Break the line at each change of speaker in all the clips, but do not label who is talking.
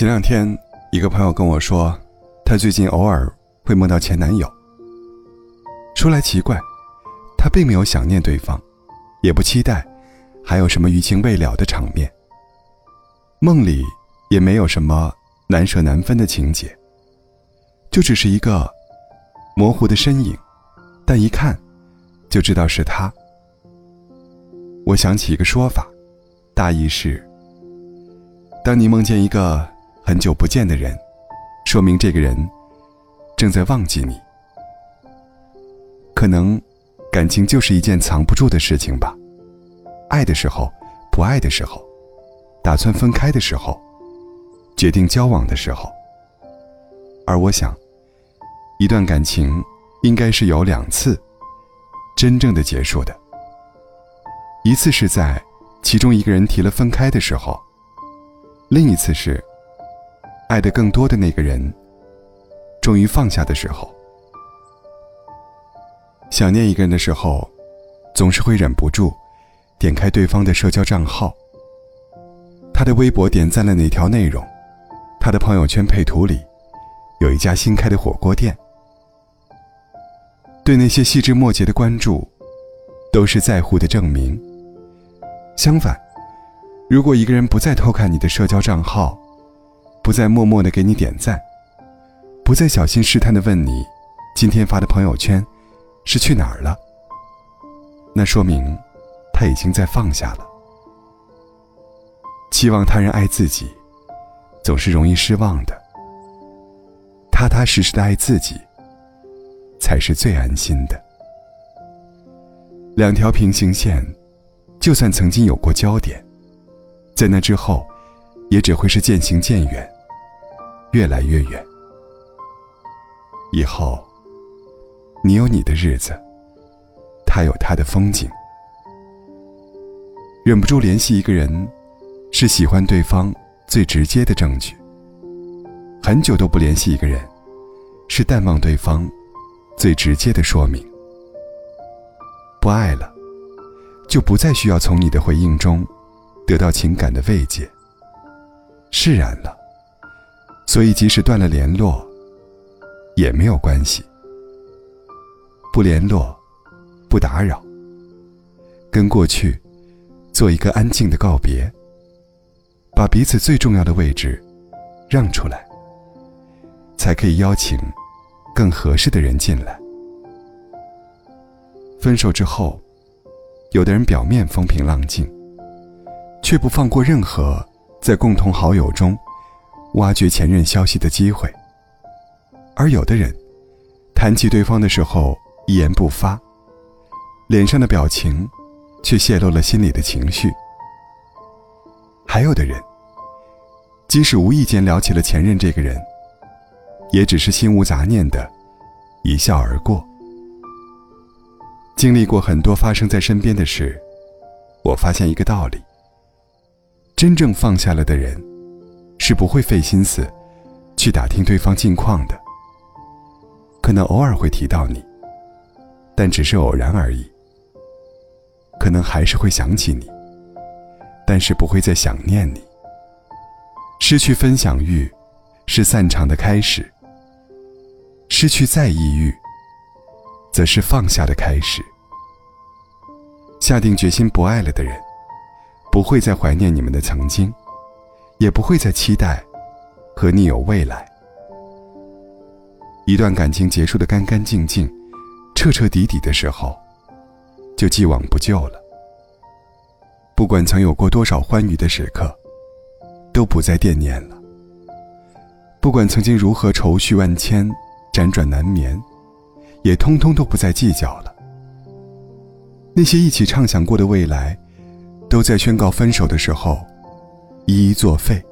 前两天，一个朋友跟我说，他最近偶尔会梦到前男友。说来奇怪，他并没有想念对方，也不期待还有什么余情未了的场面。梦里也没有什么难舍难分的情节，就只是一个模糊的身影，但一看就知道是他。我想起一个说法，大意是：当你梦见一个。很久不见的人，说明这个人正在忘记你。可能感情就是一件藏不住的事情吧。爱的时候，不爱的时候，打算分开的时候，决定交往的时候。而我想，一段感情应该是有两次真正的结束的。一次是在其中一个人提了分开的时候，另一次是。爱的更多的那个人，终于放下的时候，想念一个人的时候，总是会忍不住点开对方的社交账号。他的微博点赞了哪条内容？他的朋友圈配图里有一家新开的火锅店。对那些细枝末节的关注，都是在乎的证明。相反，如果一个人不再偷看你的社交账号，不再默默的给你点赞，不再小心试探的问你，今天发的朋友圈是去哪儿了？那说明他已经在放下了。期望他人爱自己，总是容易失望的。踏踏实实的爱自己，才是最安心的。两条平行线，就算曾经有过交点，在那之后。也只会是渐行渐远，越来越远。以后，你有你的日子，他有他的风景。忍不住联系一个人，是喜欢对方最直接的证据。很久都不联系一个人，是淡忘对方最直接的说明。不爱了，就不再需要从你的回应中得到情感的慰藉。释然了，所以即使断了联络，也没有关系。不联络，不打扰，跟过去做一个安静的告别，把彼此最重要的位置让出来，才可以邀请更合适的人进来。分手之后，有的人表面风平浪静，却不放过任何。在共同好友中，挖掘前任消息的机会。而有的人，谈起对方的时候一言不发，脸上的表情，却泄露了心里的情绪。还有的人，即使无意间聊起了前任这个人，也只是心无杂念的一笑而过。经历过很多发生在身边的事，我发现一个道理。真正放下了的人，是不会费心思去打听对方近况的。可能偶尔会提到你，但只是偶然而已。可能还是会想起你，但是不会再想念你。失去分享欲，是散场的开始；失去在意欲，则是放下的开始。下定决心不爱了的人。不会再怀念你们的曾经，也不会再期待和你有未来。一段感情结束的干干净净、彻彻底底的时候，就既往不咎了。不管曾有过多少欢愉的时刻，都不再惦念了。不管曾经如何愁绪万千、辗转难眠，也通通都不再计较了。那些一起畅想过的未来。都在宣告分手的时候，一一作废。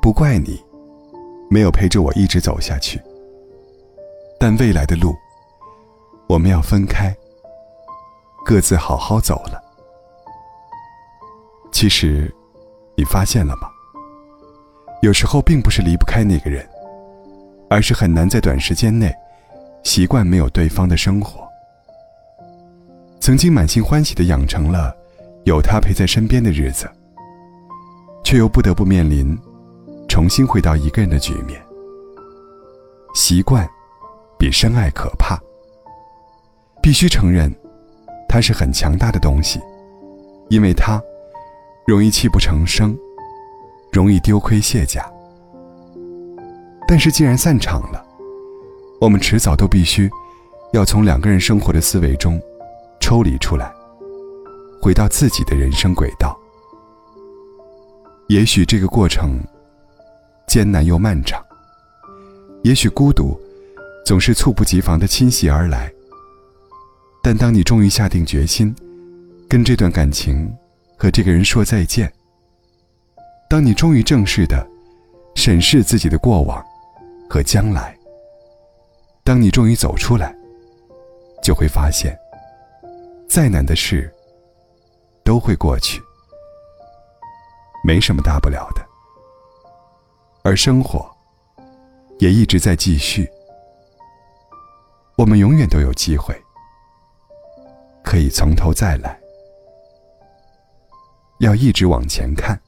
不怪你，没有陪着我一直走下去。但未来的路，我们要分开，各自好好走了。其实，你发现了吗？有时候并不是离不开那个人，而是很难在短时间内习惯没有对方的生活。曾经满心欢喜的养成了。有他陪在身边的日子，却又不得不面临重新回到一个人的局面。习惯比深爱可怕。必须承认，它是很强大的东西，因为它容易泣不成声，容易丢盔卸甲。但是既然散场了，我们迟早都必须要从两个人生活的思维中抽离出来，回到自己的人生轨道。也许这个过程艰难又漫长，也许孤独总是猝不及防的侵袭而来。但当你终于下定决心，跟这段感情和这个人说再见，当你终于正式的审视自己的过往和将来，当你终于走出来，就会发现，再难的事都会过去，没什么大不了的，而生活也一直在继续，我们永远都有机会。可以从头再来，要一直往前看，